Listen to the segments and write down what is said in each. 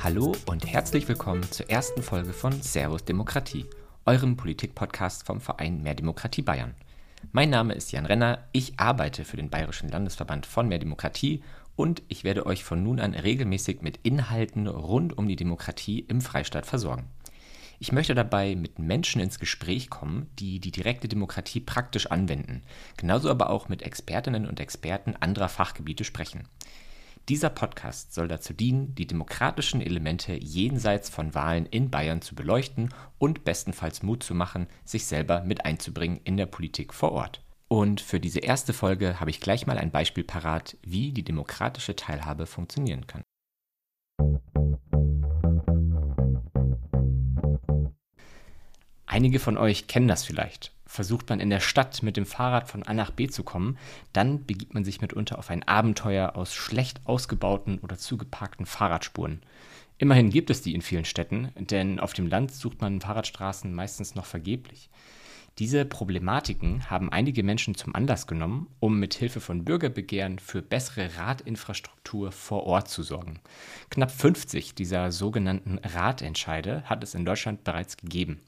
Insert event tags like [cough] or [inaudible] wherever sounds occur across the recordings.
Hallo und herzlich willkommen zur ersten Folge von Servus Demokratie, eurem Politikpodcast vom Verein Mehr Demokratie Bayern. Mein Name ist Jan Renner, ich arbeite für den Bayerischen Landesverband von Mehr Demokratie und ich werde euch von nun an regelmäßig mit Inhalten rund um die Demokratie im Freistaat versorgen. Ich möchte dabei mit Menschen ins Gespräch kommen, die die direkte Demokratie praktisch anwenden, genauso aber auch mit Expertinnen und Experten anderer Fachgebiete sprechen. Dieser Podcast soll dazu dienen, die demokratischen Elemente jenseits von Wahlen in Bayern zu beleuchten und bestenfalls Mut zu machen, sich selber mit einzubringen in der Politik vor Ort. Und für diese erste Folge habe ich gleich mal ein Beispiel parat, wie die demokratische Teilhabe funktionieren kann. Einige von euch kennen das vielleicht versucht man in der Stadt mit dem Fahrrad von A nach B zu kommen, dann begibt man sich mitunter auf ein Abenteuer aus schlecht ausgebauten oder zugeparkten Fahrradspuren. Immerhin gibt es die in vielen Städten, denn auf dem Land sucht man Fahrradstraßen meistens noch vergeblich. Diese Problematiken haben einige Menschen zum Anlass genommen, um mit Hilfe von Bürgerbegehren für bessere Radinfrastruktur vor Ort zu sorgen. Knapp 50 dieser sogenannten Radentscheide hat es in Deutschland bereits gegeben.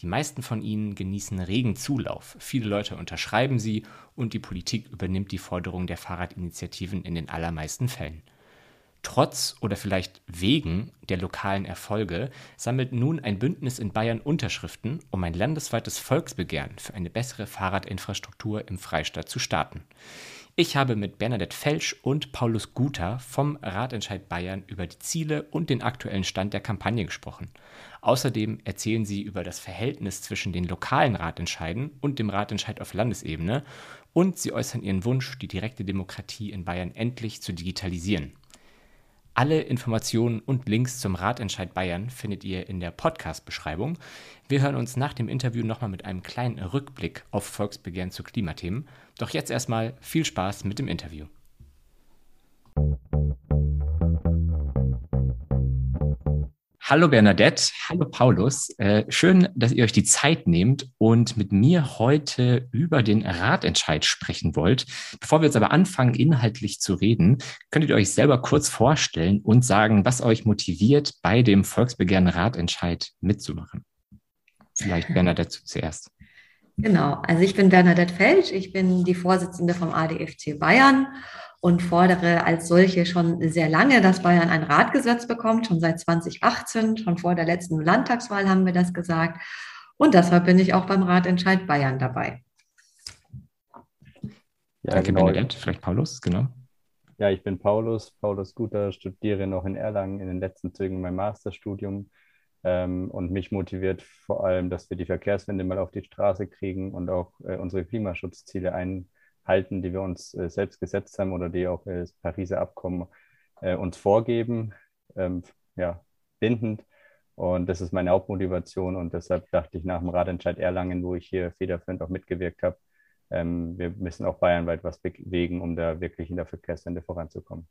Die meisten von ihnen genießen regen Zulauf. Viele Leute unterschreiben sie und die Politik übernimmt die Forderung der Fahrradinitiativen in den allermeisten Fällen. Trotz oder vielleicht wegen der lokalen Erfolge sammelt nun ein Bündnis in Bayern Unterschriften, um ein landesweites Volksbegehren für eine bessere Fahrradinfrastruktur im Freistaat zu starten. Ich habe mit Bernadette Felsch und Paulus Guter vom Ratentscheid Bayern über die Ziele und den aktuellen Stand der Kampagne gesprochen. Außerdem erzählen sie über das Verhältnis zwischen den lokalen Ratentscheiden und dem Ratentscheid auf Landesebene und sie äußern ihren Wunsch, die direkte Demokratie in Bayern endlich zu digitalisieren. Alle Informationen und Links zum Ratentscheid Bayern findet ihr in der Podcast-Beschreibung. Wir hören uns nach dem Interview nochmal mit einem kleinen Rückblick auf Volksbegehren zu Klimathemen. Doch jetzt erstmal viel Spaß mit dem Interview. Hallo Bernadette, hallo Paulus. Äh, schön, dass ihr euch die Zeit nehmt und mit mir heute über den Ratentscheid sprechen wollt. Bevor wir jetzt aber anfangen, inhaltlich zu reden, könntet ihr euch selber kurz vorstellen und sagen, was euch motiviert, bei dem Volksbegehren Ratentscheid mitzumachen. Vielleicht Bernadette zuerst. Genau, also ich bin Bernadette Felsch, ich bin die Vorsitzende vom ADFC Bayern und fordere als solche schon sehr lange, dass Bayern ein Ratgesetz bekommt, schon seit 2018, schon vor der letzten Landtagswahl haben wir das gesagt. Und deshalb bin ich auch beim Ratentscheid Bayern dabei. Ja, Danke, genau. Benedikt. Vielleicht Paulus, genau. Ja, ich bin Paulus, Paulus Guter, studiere noch in Erlangen in den letzten Zügen mein Masterstudium. Ähm, und mich motiviert vor allem, dass wir die Verkehrswende mal auf die Straße kriegen und auch äh, unsere Klimaschutzziele ein, halten, die wir uns äh, selbst gesetzt haben oder die auch das Pariser Abkommen äh, uns vorgeben, ähm, ja, bindend. Und das ist meine Hauptmotivation und deshalb dachte ich nach dem Radentscheid Erlangen, wo ich hier federführend auch mitgewirkt habe, ähm, wir müssen auch bayernweit was bewegen, um da wirklich in der Verkehrswende voranzukommen.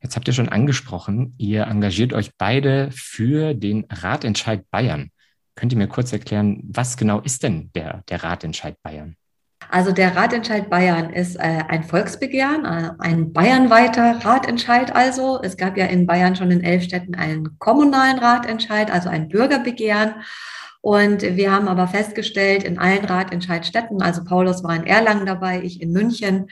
Jetzt habt ihr schon angesprochen, ihr engagiert euch beide für den Ratentscheid Bayern. Könnt ihr mir kurz erklären, was genau ist denn der, der Ratentscheid Bayern? Also der Ratentscheid Bayern ist äh, ein Volksbegehren, äh, ein bayernweiter Ratentscheid also. Es gab ja in Bayern schon in elf Städten einen kommunalen Ratentscheid, also ein Bürgerbegehren. Und wir haben aber festgestellt, in allen Ratentscheidstädten, also Paulus war in Erlangen dabei, ich in München,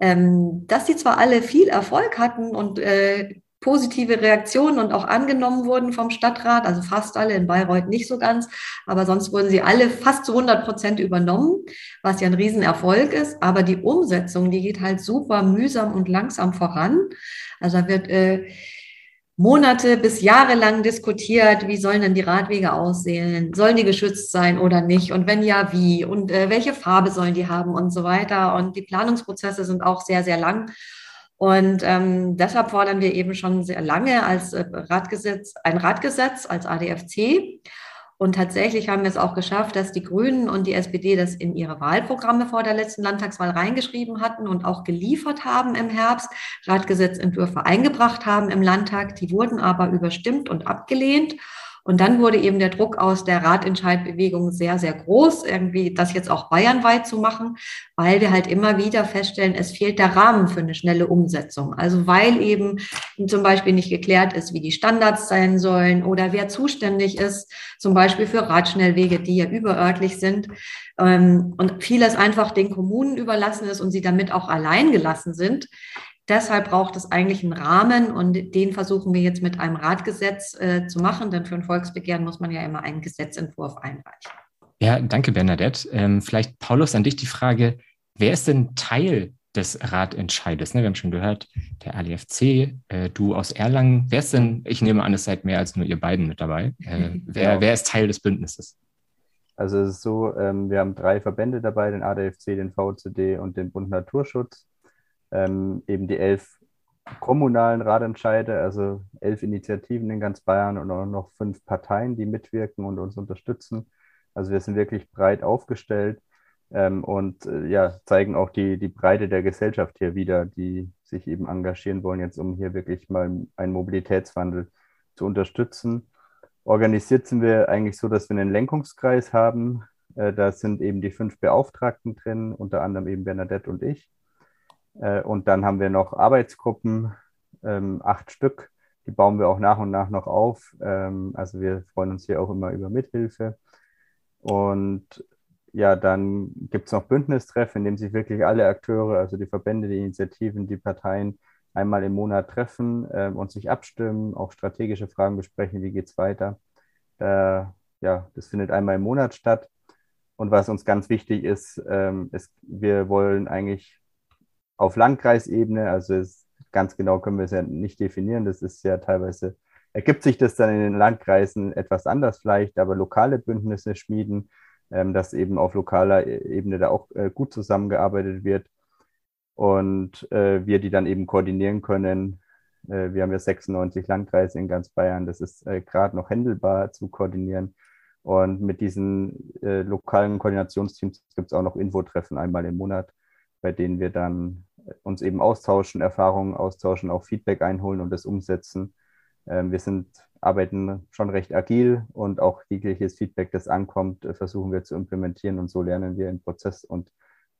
ähm, dass sie zwar alle viel Erfolg hatten und äh, positive Reaktionen und auch angenommen wurden vom Stadtrat, also fast alle in Bayreuth nicht so ganz, aber sonst wurden sie alle fast zu 100 Prozent übernommen, was ja ein Riesenerfolg ist. Aber die Umsetzung, die geht halt super mühsam und langsam voran. Also da wird äh, Monate bis Jahre lang diskutiert, wie sollen denn die Radwege aussehen? Sollen die geschützt sein oder nicht? Und wenn ja, wie? Und äh, welche Farbe sollen die haben und so weiter? Und die Planungsprozesse sind auch sehr, sehr lang. Und ähm, deshalb fordern wir eben schon sehr lange als äh, Radgesetz, ein Radgesetz als ADFC. Und tatsächlich haben wir es auch geschafft, dass die Grünen und die SPD das in ihre Wahlprogramme vor der letzten Landtagswahl reingeschrieben hatten und auch geliefert haben im Herbst, Radgesetzentwürfe eingebracht haben im Landtag. Die wurden aber überstimmt und abgelehnt. Und dann wurde eben der Druck aus der Ratentscheidbewegung sehr, sehr groß, irgendwie das jetzt auch bayernweit zu machen, weil wir halt immer wieder feststellen, es fehlt der Rahmen für eine schnelle Umsetzung. Also weil eben zum Beispiel nicht geklärt ist, wie die Standards sein sollen oder wer zuständig ist, zum Beispiel für Radschnellwege, die ja überörtlich sind. Ähm, und vieles einfach den Kommunen überlassen ist und sie damit auch allein gelassen sind. Deshalb braucht es eigentlich einen Rahmen und den versuchen wir jetzt mit einem Ratgesetz äh, zu machen, denn für ein Volksbegehren muss man ja immer einen Gesetzentwurf einreichen. Ja, danke, Bernadette. Ähm, vielleicht, Paulus, an dich die Frage, wer ist denn Teil des Ratentscheides? Ne, wir haben schon gehört, der ADFC, äh, du aus Erlangen. Wer ist denn, ich nehme an, es seid mehr als nur ihr beiden mit dabei. Äh, [laughs] wer, genau. wer ist Teil des Bündnisses? Also es ist so, ähm, wir haben drei Verbände dabei, den ADFC, den VCD und den Bund Naturschutz ähm, eben die elf kommunalen Ratentscheide, also elf Initiativen in ganz Bayern und auch noch fünf Parteien, die mitwirken und uns unterstützen. Also wir sind wirklich breit aufgestellt ähm, und äh, ja, zeigen auch die, die Breite der Gesellschaft hier wieder, die sich eben engagieren wollen, jetzt um hier wirklich mal einen Mobilitätswandel zu unterstützen. Organisiert sind wir eigentlich so, dass wir einen Lenkungskreis haben. Äh, da sind eben die fünf Beauftragten drin, unter anderem eben Bernadette und ich. Äh, und dann haben wir noch Arbeitsgruppen, ähm, acht Stück. Die bauen wir auch nach und nach noch auf. Ähm, also wir freuen uns hier auch immer über Mithilfe. Und ja, dann gibt es noch Bündnistreffen, in dem sich wirklich alle Akteure, also die Verbände, die Initiativen, die Parteien einmal im Monat treffen äh, und sich abstimmen, auch strategische Fragen besprechen, wie geht es weiter. Äh, ja, das findet einmal im Monat statt. Und was uns ganz wichtig ist, ähm, ist, wir wollen eigentlich auf Landkreisebene, also ganz genau können wir es ja nicht definieren, das ist ja teilweise, ergibt sich das dann in den Landkreisen etwas anders vielleicht, aber lokale Bündnisse schmieden, ähm, dass eben auf lokaler e-, Ebene da auch äh, gut zusammengearbeitet wird und äh, wir die dann eben koordinieren können. Äh, wir haben ja 96 Landkreise in ganz Bayern, das ist äh, gerade noch händelbar zu koordinieren. Und mit diesen äh, lokalen Koordinationsteams gibt es auch noch Infotreffen einmal im Monat, bei denen wir dann uns eben austauschen, Erfahrungen austauschen, auch Feedback einholen und das umsetzen. Ähm, wir sind, arbeiten schon recht agil und auch jegliches Feedback, das ankommt, äh, versuchen wir zu implementieren und so lernen wir im Prozess und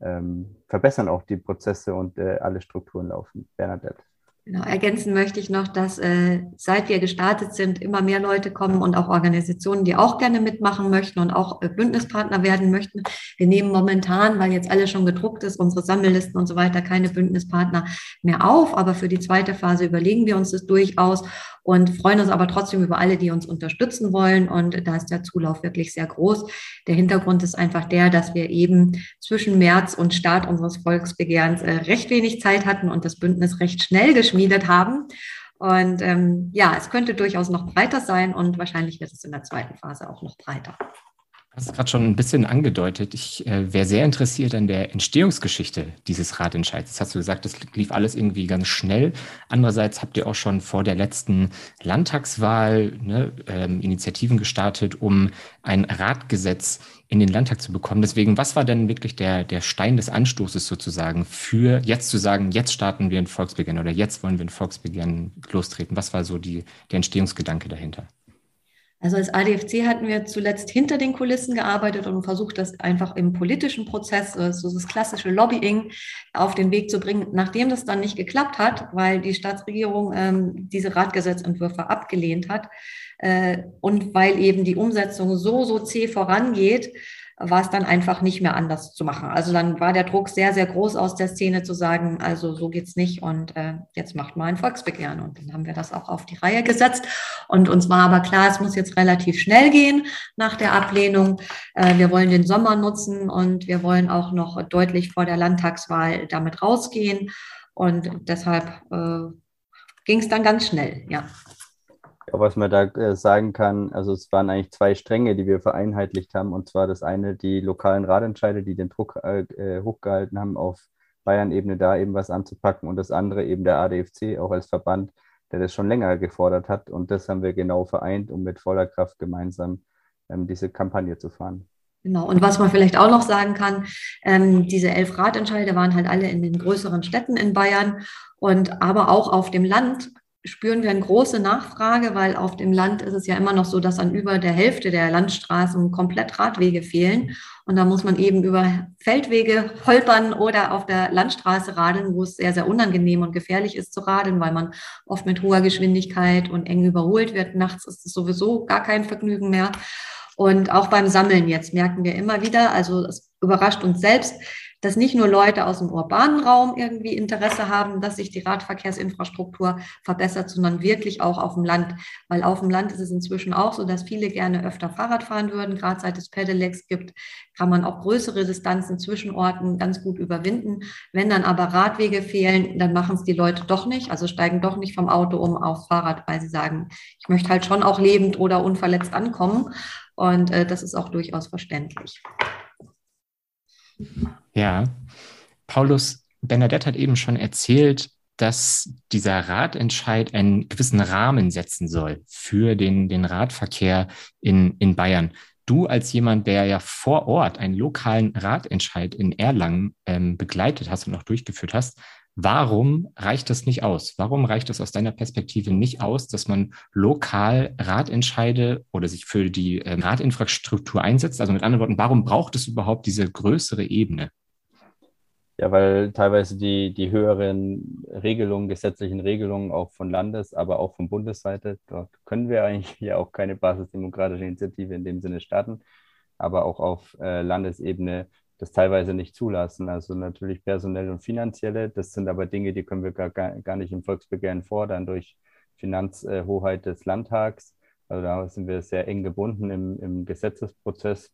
ähm, verbessern auch die Prozesse und äh, alle Strukturen laufen. Bernadette. Genau, ergänzen möchte ich noch, dass äh, seit wir gestartet sind, immer mehr Leute kommen und auch Organisationen, die auch gerne mitmachen möchten und auch äh, Bündnispartner werden möchten. Wir nehmen momentan, weil jetzt alles schon gedruckt ist, unsere Sammellisten und so weiter, keine Bündnispartner mehr auf. Aber für die zweite Phase überlegen wir uns das durchaus und freuen uns aber trotzdem über alle, die uns unterstützen wollen. Und da ist der Zulauf wirklich sehr groß. Der Hintergrund ist einfach der, dass wir eben zwischen März und Start unseres Volksbegehrens äh, recht wenig Zeit hatten und das Bündnis recht schnell geschmiedet haben. Und ähm, ja, es könnte durchaus noch breiter sein und wahrscheinlich wird es in der zweiten Phase auch noch breiter. Du hast es gerade schon ein bisschen angedeutet. Ich äh, wäre sehr interessiert an der Entstehungsgeschichte dieses Ratentscheids. Jetzt hast du gesagt, das lief alles irgendwie ganz schnell. Andererseits habt ihr auch schon vor der letzten Landtagswahl ne, ähm, Initiativen gestartet, um ein Ratgesetz in den Landtag zu bekommen. Deswegen, was war denn wirklich der, der Stein des Anstoßes sozusagen für jetzt zu sagen, jetzt starten wir ein Volksbegehren oder jetzt wollen wir ein Volksbegehren lostreten? Was war so die, der Entstehungsgedanke dahinter? Also als ADFC hatten wir zuletzt hinter den Kulissen gearbeitet und versucht, das einfach im politischen Prozess, so das klassische Lobbying, auf den Weg zu bringen. Nachdem das dann nicht geklappt hat, weil die Staatsregierung ähm, diese Ratgesetzentwürfe abgelehnt hat äh, und weil eben die Umsetzung so, so zäh vorangeht, war es dann einfach nicht mehr anders zu machen. Also dann war der Druck sehr, sehr groß aus der Szene zu sagen, also so geht's nicht und äh, jetzt macht mal ein Volksbegehren. Und dann haben wir das auch auf die Reihe gesetzt. Und uns war aber klar, es muss jetzt relativ schnell gehen nach der Ablehnung. Äh, wir wollen den Sommer nutzen und wir wollen auch noch deutlich vor der Landtagswahl damit rausgehen. Und deshalb äh, ging es dann ganz schnell, ja. Ja, was man da äh, sagen kann, also es waren eigentlich zwei Stränge, die wir vereinheitlicht haben. Und zwar das eine, die lokalen Ratentscheide, die den Druck äh, äh, hochgehalten haben, auf Bayern-Ebene da eben was anzupacken. Und das andere eben der ADFC, auch als Verband, der das schon länger gefordert hat. Und das haben wir genau vereint, um mit voller Kraft gemeinsam ähm, diese Kampagne zu fahren. Genau. Und was man vielleicht auch noch sagen kann, ähm, diese elf Ratentscheide waren halt alle in den größeren Städten in Bayern und aber auch auf dem Land spüren wir eine große Nachfrage, weil auf dem Land ist es ja immer noch so, dass an über der Hälfte der Landstraßen komplett Radwege fehlen. Und da muss man eben über Feldwege holpern oder auf der Landstraße radeln, wo es sehr, sehr unangenehm und gefährlich ist zu radeln, weil man oft mit hoher Geschwindigkeit und eng überholt wird. Nachts ist es sowieso gar kein Vergnügen mehr. Und auch beim Sammeln jetzt merken wir immer wieder, also es überrascht uns selbst, dass nicht nur Leute aus dem urbanen Raum irgendwie Interesse haben, dass sich die Radverkehrsinfrastruktur verbessert, sondern wirklich auch auf dem Land. Weil auf dem Land ist es inzwischen auch so, dass viele gerne öfter Fahrrad fahren würden. Gerade seit es Pedelecs gibt, kann man auch größere Distanzen zwischen Orten ganz gut überwinden. Wenn dann aber Radwege fehlen, dann machen es die Leute doch nicht, also steigen doch nicht vom Auto um aufs Fahrrad, weil sie sagen, ich möchte halt schon auch lebend oder unverletzt ankommen. Und äh, das ist auch durchaus verständlich. Ja, Paulus Bernadette hat eben schon erzählt, dass dieser Ratentscheid einen gewissen Rahmen setzen soll für den, den Radverkehr in, in Bayern. Du als jemand, der ja vor Ort einen lokalen Ratentscheid in Erlangen ähm, begleitet hast und auch durchgeführt hast, Warum reicht das nicht aus? Warum reicht es aus deiner Perspektive nicht aus, dass man lokal Ratentscheide oder sich für die äh, Radinfrastruktur einsetzt? Also mit anderen Worten, warum braucht es überhaupt diese größere Ebene? Ja, weil teilweise die, die höheren Regelungen, gesetzlichen Regelungen auch von Landes-, aber auch von Bundesseite, dort können wir eigentlich [laughs] ja auch keine basisdemokratische Initiative in dem Sinne starten, aber auch auf äh, Landesebene das teilweise nicht zulassen. Also natürlich personell und finanzielle. Das sind aber Dinge, die können wir gar, gar nicht im Volksbegehren fordern durch Finanzhoheit des Landtags. Also da sind wir sehr eng gebunden im, im Gesetzesprozess.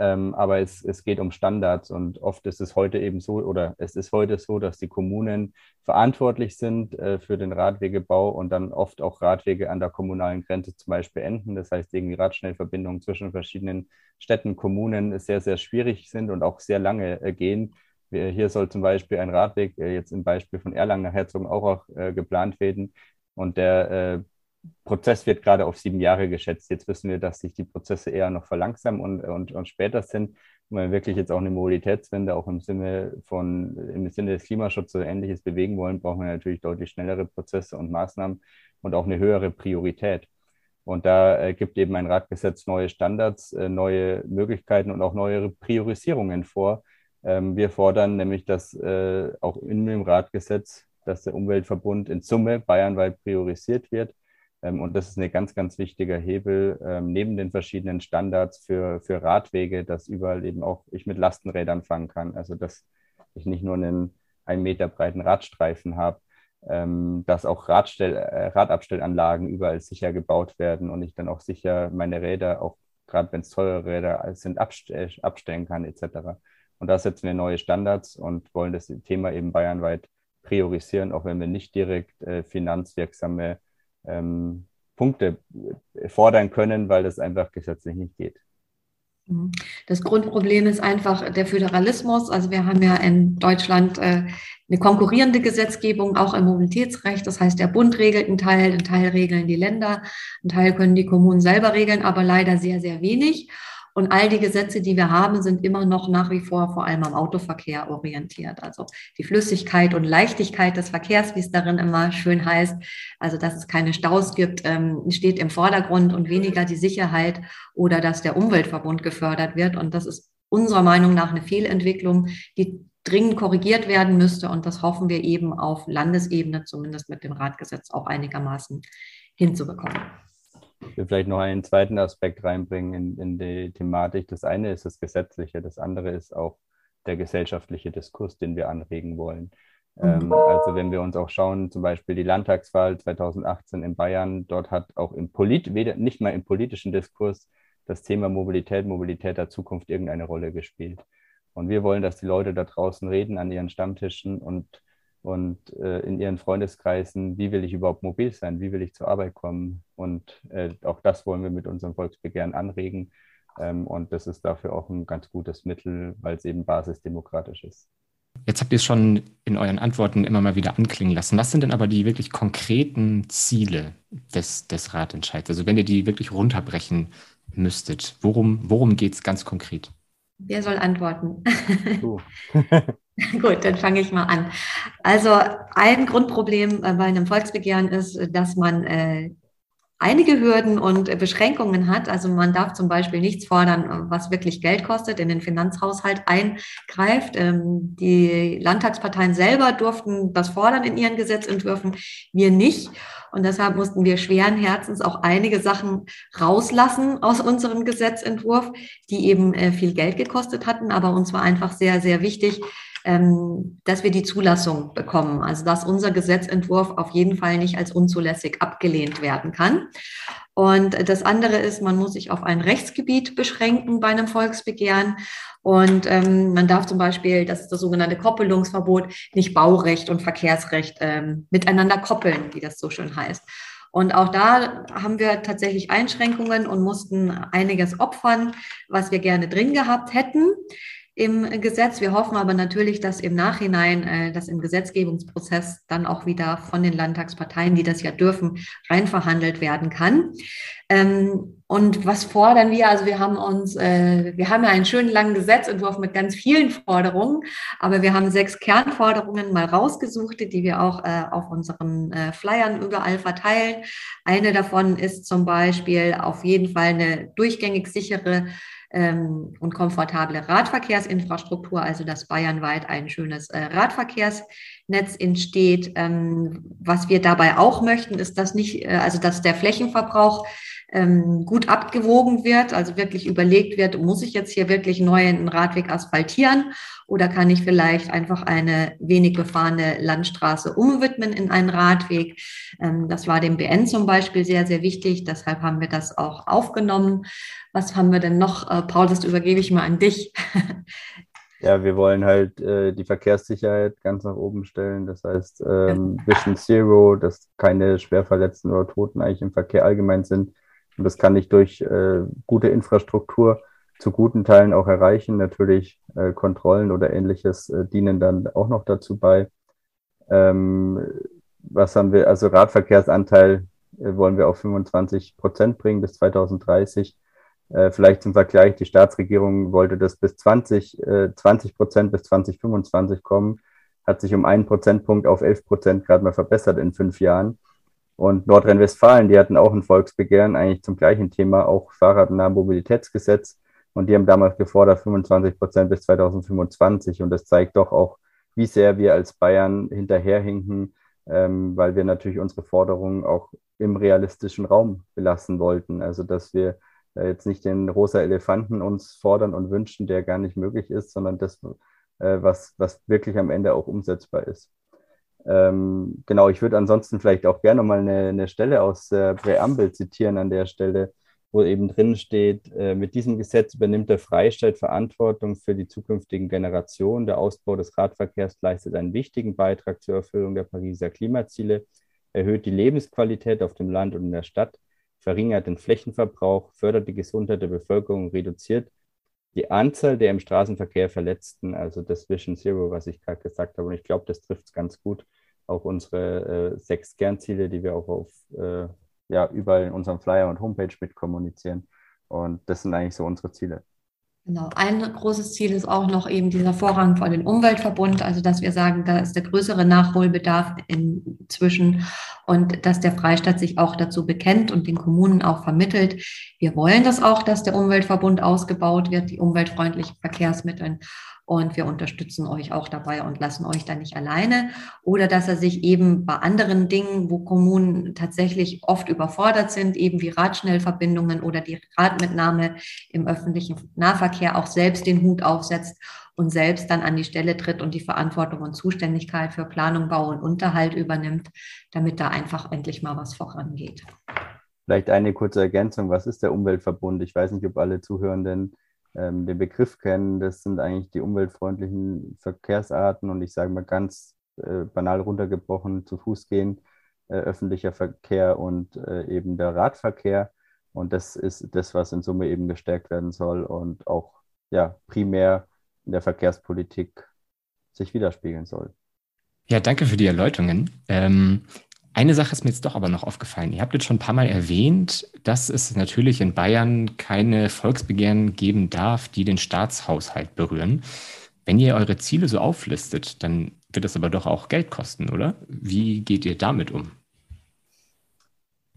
Ähm, aber es, es geht um Standards und oft ist es heute eben so, oder es ist heute so, dass die Kommunen verantwortlich sind äh, für den Radwegebau und dann oft auch Radwege an der kommunalen Grenze zum Beispiel enden. Das heißt, irgendwie Radschnellverbindungen zwischen verschiedenen Städten, Kommunen sehr, sehr schwierig sind und auch sehr lange äh, gehen. Hier soll zum Beispiel ein Radweg, äh, jetzt im Beispiel von Erlangen nach Herzogen auch, auch äh, geplant werden. Und der äh, Prozess wird gerade auf sieben Jahre geschätzt. Jetzt wissen wir, dass sich die Prozesse eher noch verlangsamen und, und, und später sind. Wenn wir wirklich jetzt auch eine Mobilitätswende auch im Sinne von, im Sinne des Klimaschutzes oder ähnliches bewegen wollen, brauchen wir natürlich deutlich schnellere Prozesse und Maßnahmen und auch eine höhere Priorität. Und da äh, gibt eben ein Radgesetz neue Standards, äh, neue Möglichkeiten und auch neue Priorisierungen vor. Ähm, wir fordern nämlich, dass äh, auch in dem Radgesetz, dass der Umweltverbund in Summe bayernweit priorisiert wird und das ist ein ganz, ganz wichtiger Hebel ähm, neben den verschiedenen Standards für, für Radwege, dass überall eben auch ich mit Lastenrädern fahren kann. Also dass ich nicht nur einen einen Meter breiten Radstreifen habe, ähm, dass auch Radstell, äh, Radabstellanlagen überall sicher gebaut werden und ich dann auch sicher meine Räder, auch gerade wenn es teure Räder sind, abstell, abstellen kann etc. Und da setzen wir neue Standards und wollen das Thema eben bayernweit priorisieren, auch wenn wir nicht direkt äh, finanzwirksame ähm, Punkte fordern können, weil das einfach gesetzlich nicht geht. Mhm. Das Grundproblem ist einfach der Föderalismus. Also wir haben ja in Deutschland äh, eine konkurrierende Gesetzgebung, auch im Mobilitätsrecht. Das heißt, der Bund regelt einen Teil, einen Teil regeln die Länder, einen Teil können die Kommunen selber regeln, aber leider sehr, sehr wenig. Und all die Gesetze, die wir haben, sind immer noch nach wie vor vor allem am Autoverkehr orientiert. Also die Flüssigkeit und Leichtigkeit des Verkehrs, wie es darin immer schön heißt, also dass es keine Staus gibt, ähm, steht im Vordergrund und weniger die Sicherheit oder dass der Umweltverbund gefördert wird. Und das ist unserer Meinung nach eine Fehlentwicklung, die dringend korrigiert werden müsste. Und das hoffen wir eben auf Landesebene, zumindest mit dem Radgesetz, auch einigermaßen hinzubekommen. Ich will vielleicht noch einen zweiten Aspekt reinbringen in, in die Thematik. Das eine ist das Gesetzliche, das andere ist auch der gesellschaftliche Diskurs, den wir anregen wollen. Ähm, mhm. also wenn wir uns auch schauen, zum Beispiel die Landtagswahl 2018 in Bayern, dort hat auch im Polit nicht mal im politischen Diskurs das Thema Mobilität, Mobilität der Zukunft irgendeine Rolle gespielt. Und wir wollen, dass die Leute da draußen reden an ihren Stammtischen und und äh, in ihren Freundeskreisen, wie will ich überhaupt mobil sein, wie will ich zur Arbeit kommen. Und äh, auch das wollen wir mit unserem Volksbegehren anregen. Ähm, und das ist dafür auch ein ganz gutes Mittel, weil es eben basisdemokratisch ist. Jetzt habt ihr es schon in euren Antworten immer mal wieder anklingen lassen. Was sind denn aber die wirklich konkreten Ziele des, des Ratentscheids? Also wenn ihr die wirklich runterbrechen müsstet, worum, worum geht es ganz konkret? Wer soll antworten? Du. [laughs] [laughs] [laughs] Gut, dann fange ich mal an. Also ein Grundproblem bei einem Volksbegehren ist, dass man äh, einige Hürden und Beschränkungen hat. Also man darf zum Beispiel nichts fordern, was wirklich Geld kostet, in den Finanzhaushalt eingreift. Ähm, die Landtagsparteien selber durften das fordern in ihren Gesetzentwürfen, wir nicht. Und deshalb mussten wir schweren Herzens auch einige Sachen rauslassen aus unserem Gesetzentwurf, die eben äh, viel Geld gekostet hatten. Aber uns war einfach sehr, sehr wichtig, dass wir die Zulassung bekommen. Also dass unser Gesetzentwurf auf jeden Fall nicht als unzulässig abgelehnt werden kann. Und das andere ist, man muss sich auf ein Rechtsgebiet beschränken bei einem Volksbegehren. Und ähm, man darf zum Beispiel, das ist das sogenannte Koppelungsverbot, nicht Baurecht und Verkehrsrecht ähm, miteinander koppeln, wie das so schön heißt. Und auch da haben wir tatsächlich Einschränkungen und mussten einiges opfern, was wir gerne drin gehabt hätten im Gesetz. Wir hoffen aber natürlich, dass im Nachhinein äh, das im Gesetzgebungsprozess dann auch wieder von den Landtagsparteien, die das ja dürfen, rein verhandelt werden kann. Ähm, und was fordern wir? Also wir haben uns, äh, wir haben ja einen schönen langen Gesetzentwurf mit ganz vielen Forderungen, aber wir haben sechs Kernforderungen mal rausgesucht, die wir auch äh, auf unseren äh, Flyern überall verteilen. Eine davon ist zum Beispiel auf jeden Fall eine durchgängig sichere ähm, und komfortable Radverkehrsinfrastruktur, also dass bayernweit ein schönes äh, Radverkehrsnetz entsteht. Ähm, was wir dabei auch möchten, ist, dass nicht, äh, also dass der Flächenverbrauch ähm, gut abgewogen wird, also wirklich überlegt wird, muss ich jetzt hier wirklich neu einen Radweg asphaltieren oder kann ich vielleicht einfach eine wenig befahrene Landstraße umwidmen in einen Radweg? Ähm, das war dem BN zum Beispiel sehr, sehr wichtig. Deshalb haben wir das auch aufgenommen. Was haben wir denn noch? Äh, Paul, das übergebe ich mal an dich. [laughs] Ja, wir wollen halt äh, die Verkehrssicherheit ganz nach oben stellen. Das heißt, ähm, Vision Zero, dass keine Schwerverletzten oder Toten eigentlich im Verkehr allgemein sind. Und das kann ich durch äh, gute Infrastruktur zu guten Teilen auch erreichen. Natürlich äh, Kontrollen oder ähnliches äh, dienen dann auch noch dazu bei. Ähm, was haben wir? Also Radverkehrsanteil äh, wollen wir auf 25 Prozent bringen bis 2030. Äh, vielleicht zum Vergleich, die Staatsregierung wollte das bis 20, 20 Prozent bis 2025 kommen, hat sich um einen Prozentpunkt auf 11 Prozent gerade mal verbessert in fünf Jahren. Und Nordrhein-Westfalen, die hatten auch ein Volksbegehren, eigentlich zum gleichen Thema, auch Fahrradnahe Mobilitätsgesetz. Und die haben damals gefordert 25 Prozent bis 2025. Und das zeigt doch auch, wie sehr wir als Bayern hinterherhinken, ähm, weil wir natürlich unsere Forderungen auch im realistischen Raum belassen wollten. Also, dass wir äh, jetzt nicht den rosa Elefanten uns fordern und wünschen, der gar nicht möglich ist, sondern das, äh, was, was wirklich am Ende auch umsetzbar ist. Ähm, genau, ich würde ansonsten vielleicht auch gerne mal eine, eine Stelle aus der Präambel zitieren an der Stelle, wo eben drin steht, äh, mit diesem Gesetz übernimmt der Freistaat Verantwortung für die zukünftigen Generationen. Der Ausbau des Radverkehrs leistet einen wichtigen Beitrag zur Erfüllung der Pariser Klimaziele, erhöht die Lebensqualität auf dem Land und in der Stadt, verringert den Flächenverbrauch, fördert die Gesundheit der Bevölkerung, reduziert die Anzahl der im Straßenverkehr Verletzten, also das Vision Zero, was ich gerade gesagt habe, und ich glaube, das trifft es ganz gut, auch unsere äh, sechs Kernziele, die wir auch auf, äh, ja, überall in unserem Flyer und Homepage mit kommunizieren. Und das sind eigentlich so unsere Ziele. Genau. Ein großes Ziel ist auch noch eben dieser Vorrang vor den Umweltverbund, also dass wir sagen, da ist der größere Nachholbedarf inzwischen und dass der Freistaat sich auch dazu bekennt und den Kommunen auch vermittelt. Wir wollen das auch, dass der Umweltverbund ausgebaut wird, die umweltfreundlichen Verkehrsmittel und wir unterstützen euch auch dabei und lassen euch da nicht alleine. Oder dass er sich eben bei anderen Dingen, wo Kommunen tatsächlich oft überfordert sind, eben wie Radschnellverbindungen oder die Radmitnahme im öffentlichen Nahverkehr auch selbst den Hut aufsetzt und selbst dann an die Stelle tritt und die Verantwortung und Zuständigkeit für Planung, Bau und Unterhalt übernimmt, damit da einfach endlich mal was vorangeht. Vielleicht eine kurze Ergänzung. Was ist der Umweltverbund? Ich weiß nicht, ob alle Zuhörenden ähm, den Begriff kennen. Das sind eigentlich die umweltfreundlichen Verkehrsarten und ich sage mal ganz äh, banal runtergebrochen, zu Fuß gehen, äh, öffentlicher Verkehr und äh, eben der Radverkehr. Und das ist das, was in Summe eben gestärkt werden soll und auch ja, primär in der Verkehrspolitik sich widerspiegeln soll. Ja, danke für die Erläuterungen. Ähm, eine Sache ist mir jetzt doch aber noch aufgefallen. Ihr habt jetzt schon ein paar Mal erwähnt, dass es natürlich in Bayern keine Volksbegehren geben darf, die den Staatshaushalt berühren. Wenn ihr eure Ziele so auflistet, dann wird das aber doch auch Geld kosten, oder? Wie geht ihr damit um?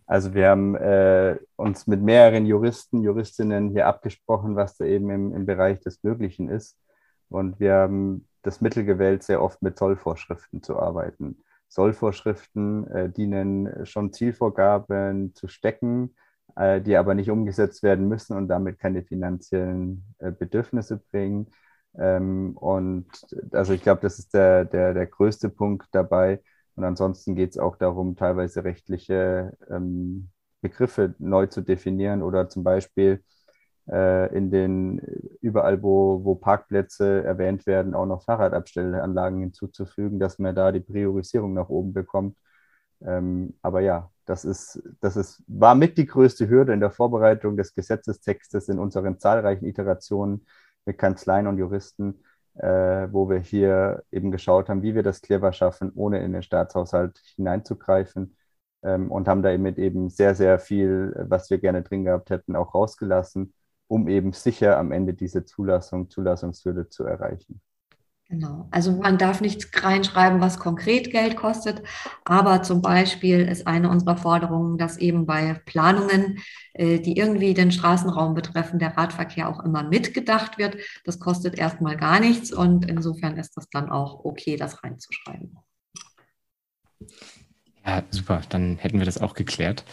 Also wir haben äh, uns mit mehreren Juristen, Juristinnen hier abgesprochen, was da eben im, im Bereich des Möglichen ist. Und wir haben das Mittel gewählt, sehr oft mit Zollvorschriften zu arbeiten. Zollvorschriften äh, dienen schon Zielvorgaben zu stecken, äh, die aber nicht umgesetzt werden müssen und damit keine finanziellen äh, Bedürfnisse bringen. Ähm, und also ich glaube, das ist der, der, der größte Punkt dabei. Und ansonsten geht es auch darum, teilweise rechtliche ähm, Begriffe neu zu definieren oder zum Beispiel äh, in den überall, wo, wo Parkplätze erwähnt werden, auch noch Fahrradabstellanlagen hinzuzufügen, dass man da die Priorisierung nach oben bekommt. Ähm, aber ja, das ist, das ist, war mit die größte Hürde in der Vorbereitung des Gesetzestextes in unseren zahlreichen Iterationen mit Kanzleien und Juristen, äh, wo wir hier eben geschaut haben, wie wir das clever schaffen, ohne in den Staatshaushalt hineinzugreifen ähm, und haben da eben sehr, sehr viel, was wir gerne drin gehabt hätten, auch rausgelassen um eben sicher am Ende diese Zulassung, Zulassungshürde zu erreichen. Genau. Also man darf nicht reinschreiben, was konkret Geld kostet, aber zum Beispiel ist eine unserer Forderungen, dass eben bei Planungen, äh, die irgendwie den Straßenraum betreffen, der Radverkehr auch immer mitgedacht wird. Das kostet erstmal gar nichts und insofern ist das dann auch okay, das reinzuschreiben. Ja, super. Dann hätten wir das auch geklärt.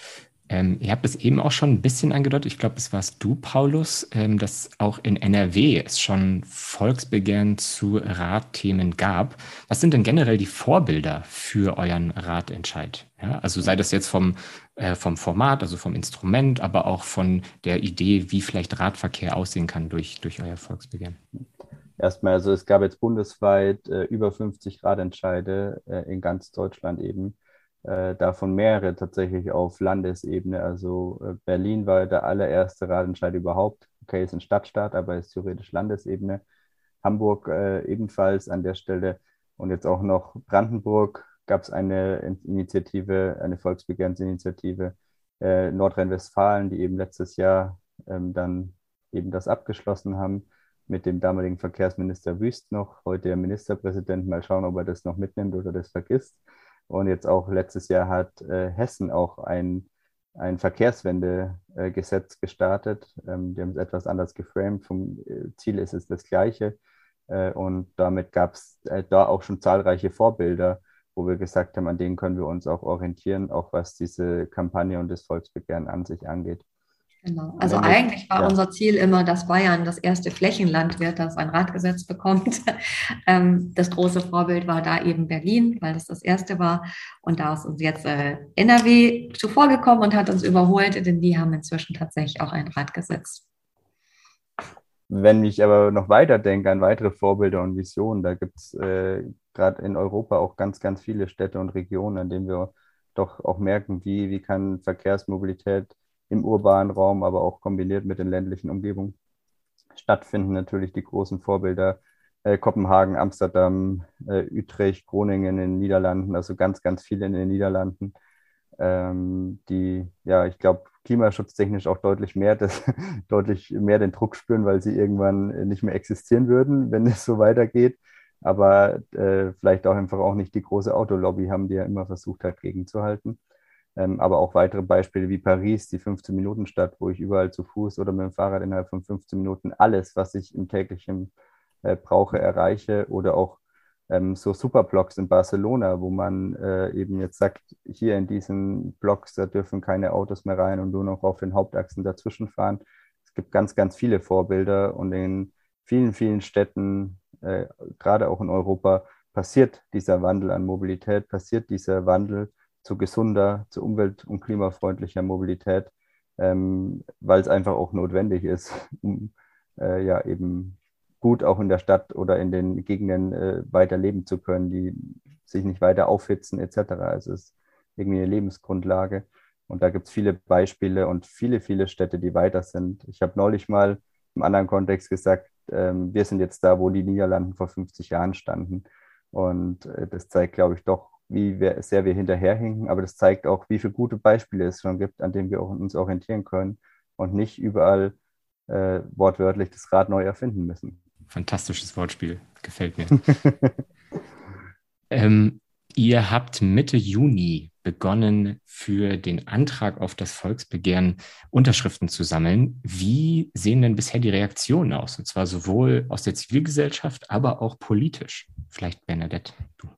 Ähm, ihr habt es eben auch schon ein bisschen angedeutet, ich glaube, es warst du, Paulus, ähm, dass auch in NRW es schon Volksbegehren zu Radthemen gab. Was sind denn generell die Vorbilder für euren Ratentscheid? Ja, also sei das jetzt vom, äh, vom Format, also vom Instrument, aber auch von der Idee, wie vielleicht Radverkehr aussehen kann durch, durch euer Volksbegehren. Erstmal, also es gab jetzt bundesweit äh, über 50 Radentscheide äh, in ganz Deutschland eben davon mehrere tatsächlich auf Landesebene. Also äh, Berlin war der allererste Radentscheid überhaupt. Okay, ist ein Stadtstaat, aber ist theoretisch Landesebene. Hamburg äh, ebenfalls an der Stelle und jetzt auch noch Brandenburg gab es eine Initiative, eine Volksbegehrensinitiative. Äh, Nordrhein-Westfalen, die eben letztes Jahr ähm, dann eben das abgeschlossen haben mit dem damaligen Verkehrsminister Wüst noch, heute der Ministerpräsident. Mal schauen, ob er das noch mitnimmt oder das vergisst. Und jetzt auch letztes Jahr hat äh, Hessen auch ein, ein Verkehrswendegesetz äh, gestartet. Ähm, die haben es etwas anders geframed. Vom äh, Ziel ist es das gleiche. Äh, und damit gab es äh, da auch schon zahlreiche Vorbilder, wo wir gesagt haben, an denen können wir uns auch orientieren, auch was diese Kampagne und das Volksbegehren an sich angeht. Genau. Also Ende, eigentlich war ja. unser Ziel immer, dass Bayern das erste Flächenland wird, das ein Radgesetz bekommt. [laughs] Ähm, das große Vorbild war da eben Berlin, weil das das erste war. Und da ist uns jetzt äh, NRW zuvorgekommen und hat uns überholt, denn die haben inzwischen tatsächlich auch ein Radgesetz. Wenn ich aber noch weiter denke an weitere Vorbilder und Visionen, da gibt es äh, gerade in Europa auch ganz, ganz viele Städte und Regionen, an denen wir doch auch merken, wie, wie kann Verkehrsmobilität im urbanen Raum, aber auch kombiniert mit den ländlichen Umgebungen stattfinden. Natürlich die großen Vorbilder äh, Kopenhagen, Amsterdam, äh, Utrecht, Groningen in den Niederlanden, also ganz, ganz viele in den Niederlanden, ähm, die, ja, ich glaube, klimaschutztechnisch auch deutlich mehr, das, [laughs] deutlich mehr den Druck spüren, weil sie irgendwann nicht mehr existieren würden, wenn es so weitergeht. Aber äh, vielleicht auch einfach auch nicht die große Autolobby haben, die ja immer versucht hat, gegenzuhalten. Ähm, aber auch weitere Beispiele wie Paris, die 15-Minuten-Stadt, wo ich überall zu Fuß oder mit dem Fahrrad innerhalb von 15 Minuten alles, was ich im täglichen äh, brauche, erreiche. Oder auch ähm, so Superblocks in Barcelona, wo man äh, eben jetzt sagt, hier in diesen Blocks, da dürfen keine Autos mehr rein und nur noch auf den Hauptachsen dazwischen fahren. Es gibt ganz, ganz viele Vorbilder und in vielen, vielen Städten, äh, gerade auch in Europa, passiert dieser Wandel an Mobilität, passiert dieser Wandel zu gesunder, zu umwelt- und klimafreundlicher Mobilität, ähm, weil es einfach auch notwendig ist, [laughs] um äh, ja eben gut auch in der Stadt oder in den Gegenden äh, weiter leben zu können, die sich nicht weiter aufhitzen etc. Es ist irgendwie eine Lebensgrundlage. Und da gibt es viele Beispiele und viele, viele Städte, die weiter sind. Ich habe neulich mal im anderen Kontext gesagt, ähm, wir sind jetzt da, wo die Niederlanden vor 50 Jahren standen. Und äh, das zeigt, glaube ich, doch, wie wir, sehr wir hinterherhinken, aber das zeigt auch, wie viele gute Beispiele es schon gibt, an denen wir uns orientieren können und nicht überall äh, wortwörtlich das Rad neu erfinden müssen. fantastisches Wortspiel. Gefällt mir. [laughs] ähm, ihr habt Mitte Juni begonnen, für den Antrag auf das Volksbegehren Unterschriften zu sammeln. Wie sehen denn bisher die Reaktionen aus? Und zwar sowohl aus der Zivilgesellschaft, aber auch politisch. Vielleicht Bernadette, du.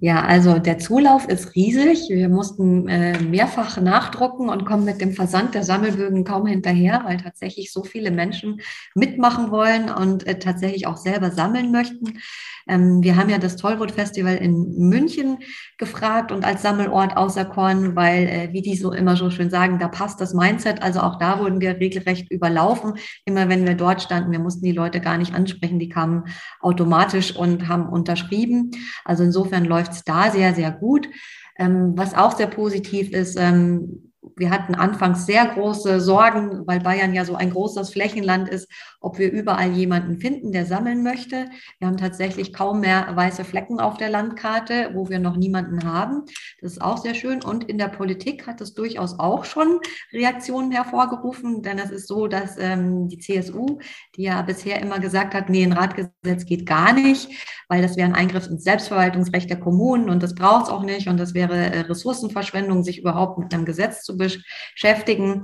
Ja, also der Zulauf ist riesig. Wir mussten äh, mehrfach nachdrucken und kommen mit dem Versand der Sammelbögen kaum hinterher, weil tatsächlich so viele Menschen mitmachen wollen und äh, tatsächlich auch selber sammeln möchten. Ähm, wir haben ja das Tollwood-Festival in München gefragt und als Sammelort auserkoren, weil, äh, wie die so immer so schön sagen, da passt das Mindset. Also auch da wurden wir regelrecht überlaufen. Immer wenn wir dort standen, wir mussten die Leute gar nicht ansprechen, die kamen automatisch und haben unterschrieben. Also insofern läuft es da sehr, sehr gut. Ähm, was auch sehr positiv ist, ähm, wir hatten anfangs sehr große Sorgen, weil Bayern ja so ein großes Flächenland ist, ob wir überall jemanden finden, der sammeln möchte. Wir haben tatsächlich kaum mehr weiße Flecken auf der Landkarte, wo wir noch niemanden haben. Das ist auch sehr schön. Und in der Politik hat es durchaus auch schon Reaktionen hervorgerufen, denn es ist so, dass ähm, die CSU, die ja bisher immer gesagt hat, nee, ein Ratgesetz geht gar nicht, weil das wäre ein Eingriff ins Selbstverwaltungsrecht der Kommunen und das braucht es auch nicht und das wäre äh, Ressourcenverschwendung, sich überhaupt mit einem Gesetz zu beschäftigen,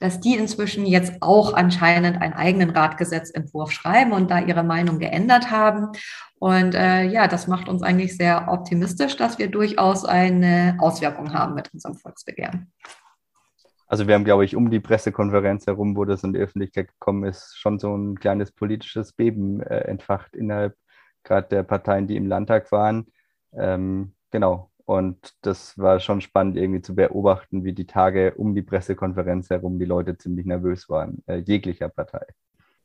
dass die inzwischen jetzt auch anscheinend einen eigenen Ratgesetzentwurf schreiben und da ihre Meinung geändert haben. Und äh, ja, das macht uns eigentlich sehr optimistisch, dass wir durchaus eine Auswirkung haben mit unserem Volksbegehren. Also wir haben, glaube ich, um die Pressekonferenz herum, wo das in die Öffentlichkeit gekommen ist, schon so ein kleines politisches Beben äh, entfacht innerhalb gerade der Parteien, die im Landtag waren. Ähm, genau, und das war schon spannend, irgendwie zu beobachten, wie die Tage um die Pressekonferenz herum die Leute ziemlich nervös waren, äh, jeglicher Partei.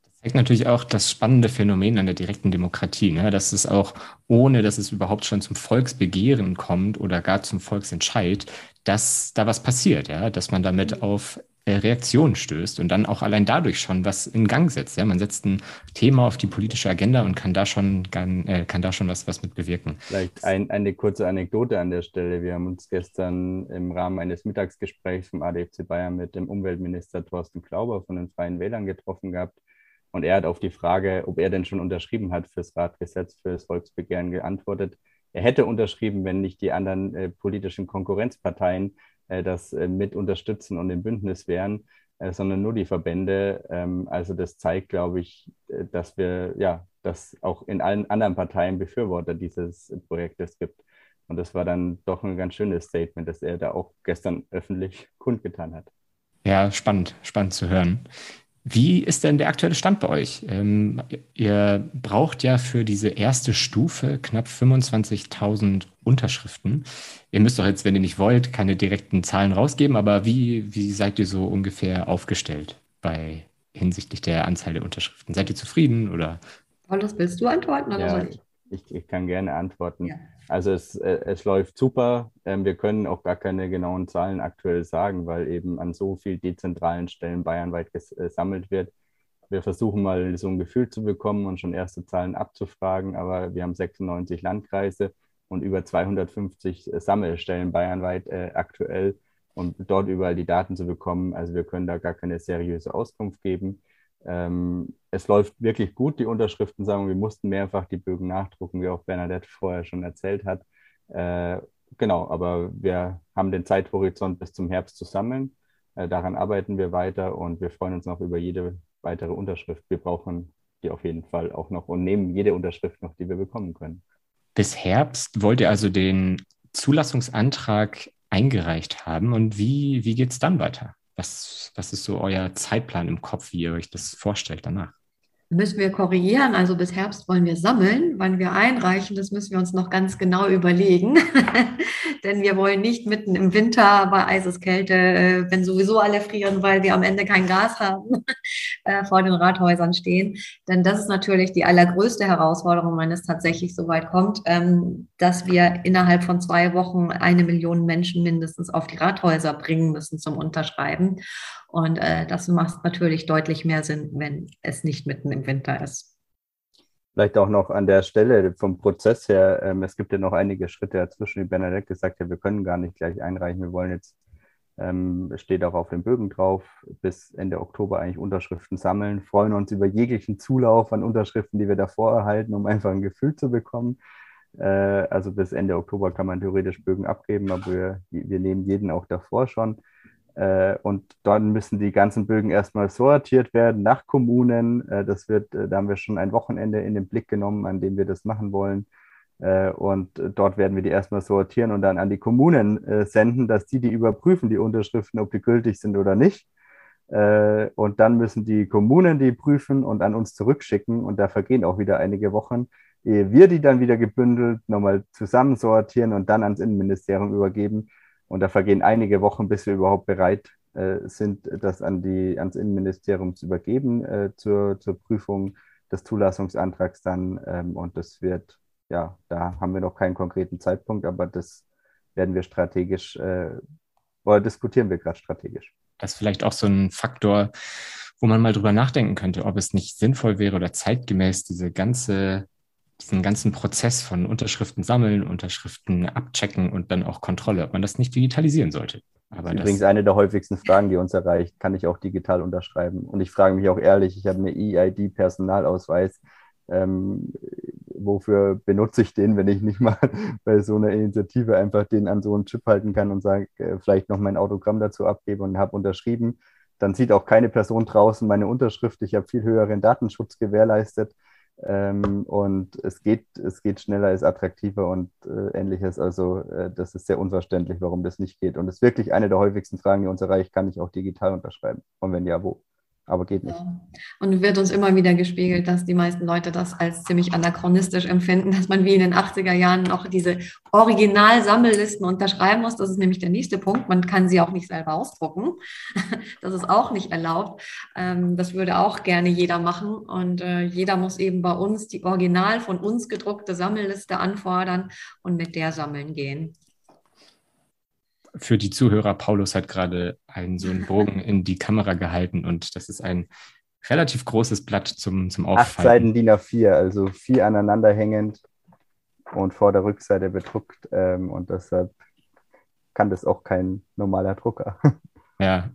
Das zeigt natürlich auch das spannende Phänomen an der direkten Demokratie, ne? dass es auch, ohne dass es überhaupt schon zum Volksbegehren kommt oder gar zum Volksentscheid, dass da was passiert, ja, dass man damit auf äh, Reaktionen stößt und dann auch allein dadurch schon was in Gang setzt. Ja? Man setzt ein Thema auf die politische Agenda und kann da schon, kann, äh, kann da schon was, was mit bewirken. Vielleicht ein, eine kurze Anekdote an der Stelle. Wir haben uns gestern im Rahmen eines Mittagsgesprächs vom ADFC Bayern mit dem Umweltminister Thorsten Klauber von den Freien Wählern getroffen gehabt. Und er hat auf die Frage, ob er denn schon unterschrieben hat fürs Radgesetz, für das Volksbegehren geantwortet. Er hätte unterschrieben, wenn nicht die anderen äh, politischen Konkurrenzparteien äh, das äh, mit unterstützen und im Bündnis wären, äh, sondern nur die Verbände. Ähm, also das zeigt, glaube ich, dass wir, ja, dass auch in allen anderen Parteien Befürworter dieses Projektes gibt. Und das war dann doch ein ganz schönes Statement, das er da auch gestern öffentlich kundgetan hat. Ja, spannend, spannend zu hören. Wie ist denn der aktuelle Stand bei euch? Ähm, ihr braucht ja für diese erste Stufe knapp 25.000 Unterschriften. Ihr müsst doch jetzt, wenn ihr nicht wollt, keine direkten Zahlen rausgeben, aber wie, wie seid ihr so ungefähr aufgestellt bei hinsichtlich der Anzahl der Unterschriften? Seid ihr zufrieden oder? Paulus, willst du antworten oder ja, soll ich? ich? Ich kann gerne antworten. Ja. Also es, äh, es läuft super. Ähm, wir können auch gar keine genauen Zahlen aktuell sagen, weil eben an so vielen dezentralen Stellen bayernweit gesammelt äh, wird. Wir versuchen mal so ein Gefühl zu bekommen und schon erste Zahlen abzufragen, aber wir haben 96 Landkreise und über 250 äh, Sammelstellen bayernweit aktuell und dort überall die Daten zu bekommen. Also wir können da gar keine seriöse Auskunft geben. Ähm, es läuft wirklich gut, die Unterschriftensammlung. Wir mussten mehrfach die Bögen nachdrucken, wie auch Bernadette vorher schon erzählt hat. Äh, genau, aber wir haben den Zeithorizont bis zum Herbst zu sammeln. Äh, daran arbeiten wir weiter und wir freuen uns noch über jede weitere Unterschrift. Wir brauchen die auf jeden Fall auch noch und nehmen jede Unterschrift noch, die wir bekommen können. Bis Herbst wollt ihr also den Zulassungsantrag eingereicht haben und wie, wie geht es dann weiter? Was, was ist so euer Zeitplan im Kopf, wie ihr euch das vorstellt danach? Müssen wir korrigieren. Also bis Herbst wollen wir sammeln. Wann wir einreichen, das müssen wir uns noch ganz genau überlegen. [laughs] Denn wir wollen nicht mitten im Winter bei Eiseskälte, äh, wenn sowieso alle frieren, weil wir am Ende kein Gas haben, [laughs] äh, vor den Rathäusern stehen. Denn das ist natürlich die allergrößte Herausforderung, wenn es tatsächlich so weit kommt, ähm, dass wir innerhalb von zwei Wochen eine Million Menschen mindestens auf die Rathäuser bringen müssen zum Unterschreiben. Und äh, das macht natürlich deutlich mehr Sinn, wenn es nicht mitten im Winter ist. Vielleicht auch noch an der Stelle vom Prozess her, ähm, es gibt ja noch einige Schritte dazwischen, wie Bernadette gesagt hat, wir können gar nicht gleich einreichen, wir wollen jetzt Ähm, steht auch auf den Bögen drauf, bis Ende Oktober eigentlich Unterschriften sammeln. Freuen uns über jeglichen Zulauf an Unterschriften, die wir davor erhalten, um einfach ein Gefühl zu bekommen. Äh, also bis Ende Oktober kann man theoretisch Bögen abgeben, aber wir, wir nehmen jeden auch davor schon. Äh, und dann müssen die ganzen Bögen erstmal sortiert werden nach Kommunen. Äh, das wird, äh, da haben wir schon ein Wochenende in den Blick genommen, an dem wir das machen wollen. Und dort werden wir die erstmal sortieren und dann an die Kommunen senden, dass die die überprüfen, die Unterschriften, ob die gültig sind oder nicht. Und dann müssen die Kommunen die prüfen und an uns zurückschicken. Und da vergehen auch wieder einige Wochen, ehe wir die dann wieder gebündelt nochmal zusammensortieren und dann ans Innenministerium übergeben. Und da vergehen einige Wochen, bis wir überhaupt bereit sind, das an die, ans Innenministerium zu übergeben zur, zur Prüfung des Zulassungsantrags dann. Ähm, und das wird ja, da haben wir noch keinen konkreten Zeitpunkt, aber das werden wir strategisch äh, oder diskutieren wir gerade strategisch. Das ist vielleicht auch so ein Faktor, wo man mal drüber nachdenken könnte, ob es nicht sinnvoll wäre oder zeitgemäß diese ganze, diesen ganzen Prozess von Unterschriften sammeln, Unterschriften abchecken und dann auch Kontrolle, ob man das nicht digitalisieren sollte. Aber das ist übrigens eine der häufigsten Fragen, die uns erreicht. Kann ich auch digital unterschreiben? Und ich frage mich auch ehrlich, ich habe eine EID-Personalausweis. Ähm, wofür benutze ich den, wenn ich nicht mal [laughs] bei so einer Initiative einfach den an so einen Chip halten kann und sage, äh, vielleicht noch mein Autogramm dazu abgebe und habe unterschrieben. Dann sieht auch keine Person draußen meine Unterschrift. Ich habe viel höheren Datenschutz gewährleistet. Ähm, und es geht, es geht schneller, ist attraktiver und äh, ähnliches. Also äh, das ist sehr unverständlich, warum das nicht geht. Und es ist wirklich eine der häufigsten Fragen, die uns erreicht, kann ich auch digital unterschreiben? Und wenn ja, wo? Aber geht nicht. Und wird uns immer wieder gespiegelt, dass die meisten Leute das als ziemlich anachronistisch empfinden, dass man wie in den 80er Jahren noch diese Original-Sammellisten unterschreiben muss. Das ist nämlich der nächste Punkt. Man kann sie auch nicht selber ausdrucken. [laughs] Das ist auch nicht erlaubt. Ähm, das würde auch gerne jeder machen. Und äh, jeder muss eben bei uns die original von uns gedruckte Sammelliste anfordern und mit der sammeln gehen für die Zuhörer, Paulus hat gerade einen so einen Bogen [laughs] in die Kamera gehalten und das ist ein relativ großes Blatt zum, zum Auffalten. Acht Seiten DIN A4, also vier aneinander hängend und vor der Rückseite bedruckt ähm, und deshalb kann das auch kein normaler Drucker. [laughs] Ja,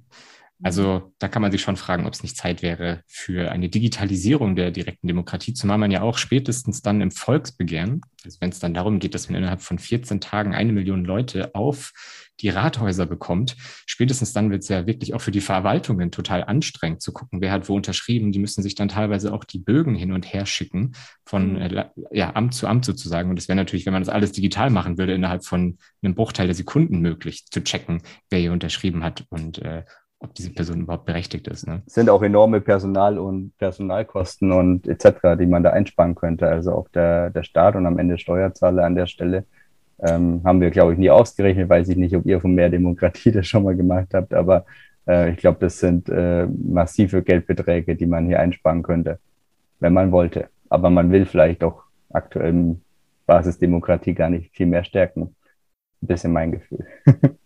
also da kann man sich schon fragen, ob es nicht Zeit wäre für eine Digitalisierung der direkten Demokratie, zumal man ja auch spätestens dann im Volksbegehren, also wenn es dann darum geht, dass man innerhalb von 14 Tagen eine Million Leute auf die Rathäuser bekommt, spätestens dann wird es ja wirklich auch für die Verwaltungen total anstrengend zu gucken, wer hat wo unterschrieben. Die müssen sich dann teilweise auch die Bögen hin und her schicken, von mhm. äh, ja, Amt zu Amt sozusagen. Und das wäre natürlich, wenn man das alles digital machen würde, innerhalb von einem Bruchteil der Sekunden möglich zu checken, wer hier unterschrieben hat und äh, ob diese Person überhaupt berechtigt ist. Ne? Es sind auch enorme Personal- und Personalkosten und etc., die man da einsparen könnte. Also auch der, der Staat und am Ende Steuerzahler an der Stelle. Ähm, haben wir, glaube ich, nie ausgerechnet. Weiß ich nicht, ob ihr von mehr Demokratie [laughs] das schon mal gemacht habt, aber äh, ich glaube, das sind äh, massive Geldbeträge, die man hier einsparen könnte, wenn man wollte. Aber man will vielleicht auch aktuell Basisdemokratie gar nicht viel mehr stärken. Ein bisschen mein Gefühl. [laughs]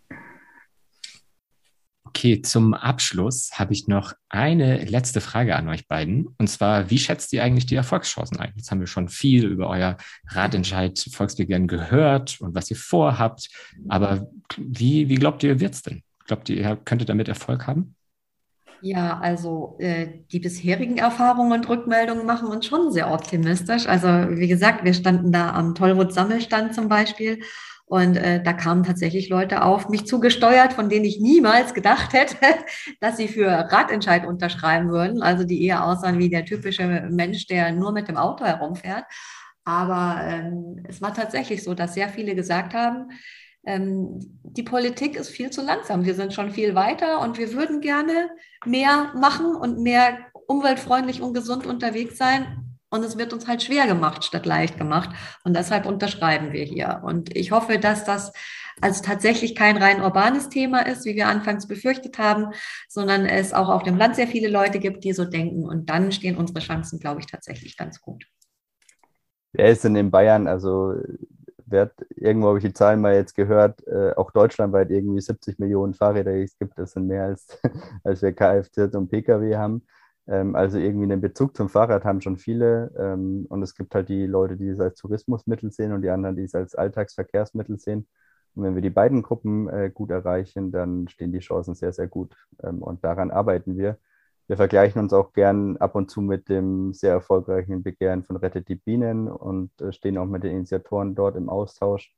Okay, zum Abschluss habe ich noch eine letzte Frage an euch beiden. Und zwar, wie schätzt ihr eigentlich die Erfolgschancen ein? Jetzt haben wir schon viel über euer Ratentscheid Volksbegehren gehört und was ihr vorhabt. Aber wie, wie glaubt ihr, wird es denn? Glaubt ihr, ihr könntet damit Erfolg haben? Ja, also äh, die bisherigen Erfahrungen und Rückmeldungen machen uns schon sehr optimistisch. Also wie gesagt, wir standen da am Tollwut-Sammelstand zum Beispiel und äh, da kamen tatsächlich Leute auf mich zugesteuert, von denen ich niemals gedacht hätte, [laughs] dass sie für Radentscheid unterschreiben würden. Also die eher aussahen wie der typische Mensch, der nur mit dem Auto herumfährt. Aber ähm, es war tatsächlich so, dass sehr viele gesagt haben, die Politik ist viel zu langsam. Wir sind schon viel weiter und wir würden gerne mehr machen und mehr umweltfreundlich und gesund unterwegs sein. Und es wird uns halt schwer gemacht statt leicht gemacht. Und deshalb unterschreiben wir hier. Und ich hoffe, dass das also tatsächlich kein rein urbanes Thema ist, wie wir anfangs befürchtet haben, sondern es auch auf dem Land sehr viele Leute gibt, die so denken. Und dann stehen unsere Chancen, glaube ich, tatsächlich ganz gut. Wer ist denn in Bayern? Also, wird, irgendwo habe ich die Zahlen mal jetzt gehört, äh, auch deutschlandweit irgendwie 70 Millionen Fahrräder, die es gibt. Das sind mehr als, [laughs] als wir Kfz und Pkw haben. Ähm, also irgendwie einen Bezug zum Fahrrad haben schon viele. Ähm, und es gibt halt die Leute, die es als Tourismusmittel sehen und die anderen, die es als Alltagsverkehrsmittel sehen. Und wenn wir die beiden Gruppen äh, gut erreichen, dann stehen die Chancen sehr, sehr gut. Ähm, und daran arbeiten wir. Wir vergleichen uns auch gern ab und zu mit dem sehr erfolgreichen Begehren von Rettet die Bienen und äh, stehen auch mit den Initiatoren dort im Austausch.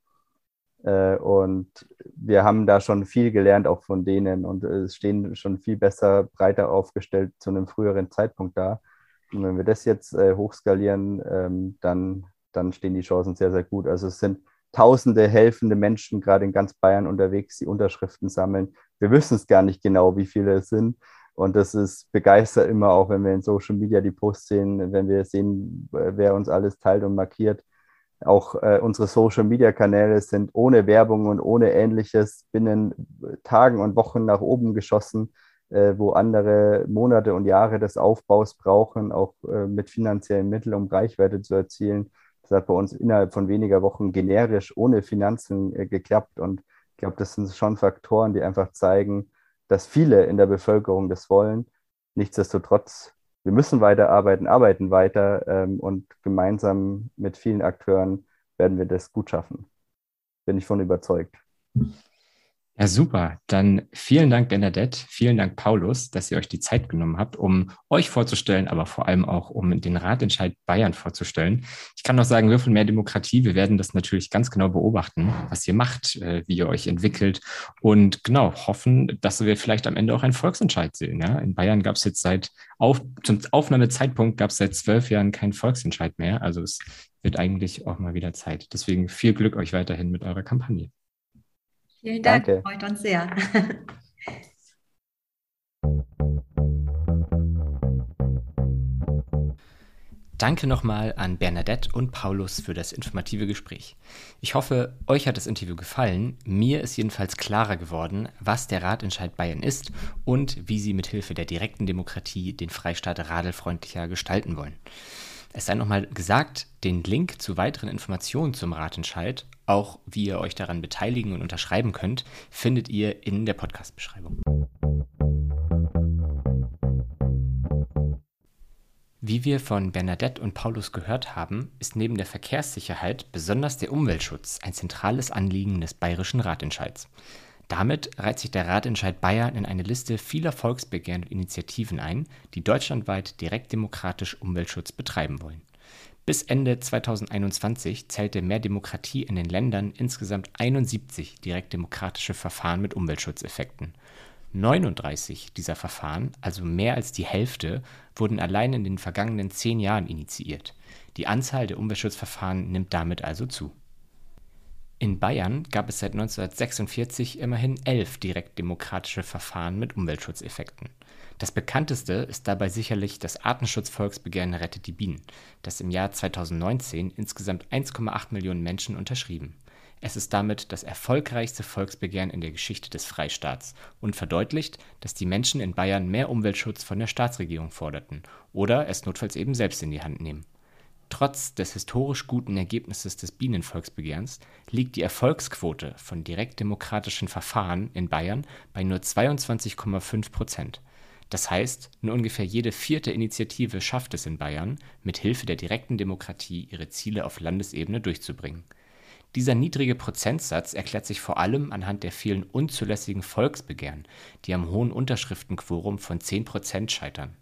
Äh, und wir haben da schon viel gelernt, auch von denen, und es stehen schon viel besser, breiter aufgestellt zu einem früheren Zeitpunkt da. Und wenn wir das jetzt äh, hochskalieren, ähm, dann, dann stehen die Chancen sehr, sehr gut. Also es sind tausende helfende Menschen gerade in ganz Bayern unterwegs, die Unterschriften sammeln. Wir wissen es gar nicht genau, wie viele es sind. Und das ist begeistert immer auch, wenn wir in Social Media die Posts sehen, wenn wir sehen, wer uns alles teilt und markiert. Auch äh, unsere Social Media Kanäle sind ohne Werbung und ohne ähnliches binnen Tagen und Wochen nach oben geschossen, äh, wo andere Monate und Jahre des Aufbaus brauchen, auch äh, mit finanziellen Mitteln, um Reichweite zu erzielen. Das hat bei uns innerhalb von weniger Wochen generisch ohne Finanzen äh, geklappt. Und ich glaube, das sind schon Faktoren, die einfach zeigen, dass viele in der Bevölkerung das wollen. Nichtsdestotrotz, wir müssen weiterarbeiten, arbeiten weiter ähm, und gemeinsam mit vielen Akteuren werden wir das gut schaffen. Bin ich von überzeugt. Ja, super. Dann vielen Dank, Bernadette. Vielen Dank, Paulus, dass ihr euch die Zeit genommen habt, um euch vorzustellen, aber vor allem auch, um den Ratentscheid Bayern vorzustellen. Ich kann noch sagen, Würfel mehr Demokratie. Wir werden das natürlich ganz genau beobachten, was ihr macht, äh, wie ihr euch entwickelt und genau hoffen, dass wir vielleicht am Ende auch einen Volksentscheid sehen. Ja? In Bayern gab es jetzt seit auf, zum Aufnahmezeitpunkt gab es seit zwölf Jahren keinen Volksentscheid mehr. Also es wird eigentlich auch mal wieder Zeit. Deswegen viel Glück euch weiterhin mit eurer Kampagne. Vielen Dank, Danke. freut uns sehr. [laughs] Danke nochmal an Bernadette und Paulus für das informative Gespräch. Ich hoffe, euch hat das Interview gefallen. Mir ist jedenfalls klarer geworden, was der Ratentscheid Bayern ist und wie sie mithilfe der direkten Demokratie den Freistaat radelfreundlicher gestalten wollen. Es sei nochmal gesagt, den Link zu weiteren Informationen zum Ratentscheid, auch wie ihr euch daran beteiligen und unterschreiben könnt, findet ihr in der Podcast-Beschreibung. Wie wir von Bernadette und Paulus gehört haben, ist neben der Verkehrssicherheit besonders der Umweltschutz ein zentrales Anliegen des Bayerischen Ratentscheids. Damit reiht sich der Ratentscheid Bayern in eine Liste vieler Volksbegehren und Initiativen ein, die deutschlandweit direktdemokratisch Umweltschutz betreiben wollen. Bis Ende 2021 zählte Mehr Demokratie in den Ländern insgesamt 71 direktdemokratische Verfahren mit Umweltschutzeffekten. 39 dieser Verfahren, also mehr als die Hälfte, wurden allein in den vergangenen zehn Jahren initiiert. Die Anzahl der Umweltschutzverfahren nimmt damit also zu in Bayern gab es seit 1946 immerhin elf direktdemokratische Verfahren mit Umweltschutzeffekten. Das bekannteste ist dabei sicherlich das Artenschutzvolksbegehren Rettet die Bienen, das im Jahr 2019 insgesamt 1,8 Millionen Menschen unterschrieben. Es ist damit das erfolgreichste Volksbegehren in der Geschichte des Freistaats und verdeutlicht, dass die Menschen in Bayern mehr Umweltschutz von der Staatsregierung forderten oder es notfalls eben selbst in die Hand nehmen Trotz des historisch guten Ergebnisses des Bienenvolksbegehrens liegt die Erfolgsquote von direktdemokratischen Verfahren in Bayern bei nur 22,5 Prozent. Das heißt, nur ungefähr jede vierte Initiative schafft es in Bayern, mit Hilfe der direkten Demokratie ihre Ziele auf Landesebene durchzubringen. Dieser niedrige Prozentsatz erklärt sich vor allem anhand der vielen unzulässigen Volksbegehren, die am hohen Unterschriftenquorum von 10 Prozent scheitern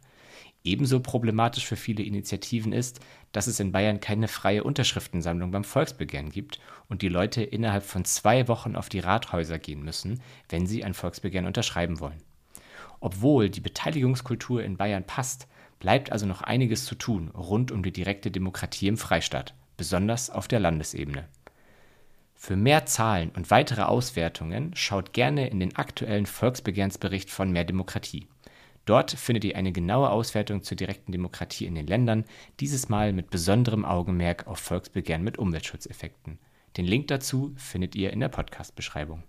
Ebenso problematisch für viele Initiativen ist, dass es in Bayern keine freie Unterschriftensammlung beim Volksbegehren gibt und die Leute innerhalb von zwei Wochen auf die Rathäuser gehen müssen, wenn sie ein Volksbegehren unterschreiben wollen. Obwohl die Beteiligungskultur in Bayern passt, bleibt also noch einiges zu tun rund um die direkte Demokratie im Freistaat, besonders auf der Landesebene. Für mehr Zahlen und weitere Auswertungen schaut gerne in den aktuellen Volksbegehrensbericht von Mehr Demokratie. Dort findet ihr eine genaue Auswertung zur direkten Demokratie in den Ländern, dieses Mal mit besonderem Augenmerk auf Volksbegehren mit Umweltschutzeffekten. Den Link dazu findet ihr in der Podcast-Beschreibung.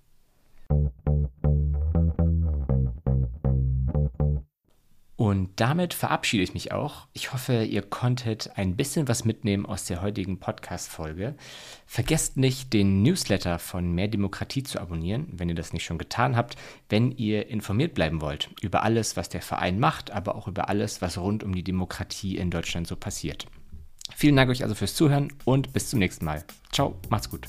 Und damit verabschiede ich mich auch. Ich hoffe, ihr konntet ein bisschen was mitnehmen aus der heutigen Podcast-Folge. Vergesst nicht, den Newsletter von Mehr Demokratie zu abonnieren, wenn ihr das nicht schon getan habt, wenn ihr informiert bleiben wollt über alles, was der Verein macht, aber auch über alles, was rund um die Demokratie in Deutschland so passiert. Vielen Dank euch also fürs Zuhören und bis zum nächsten Mal. Ciao, macht's gut.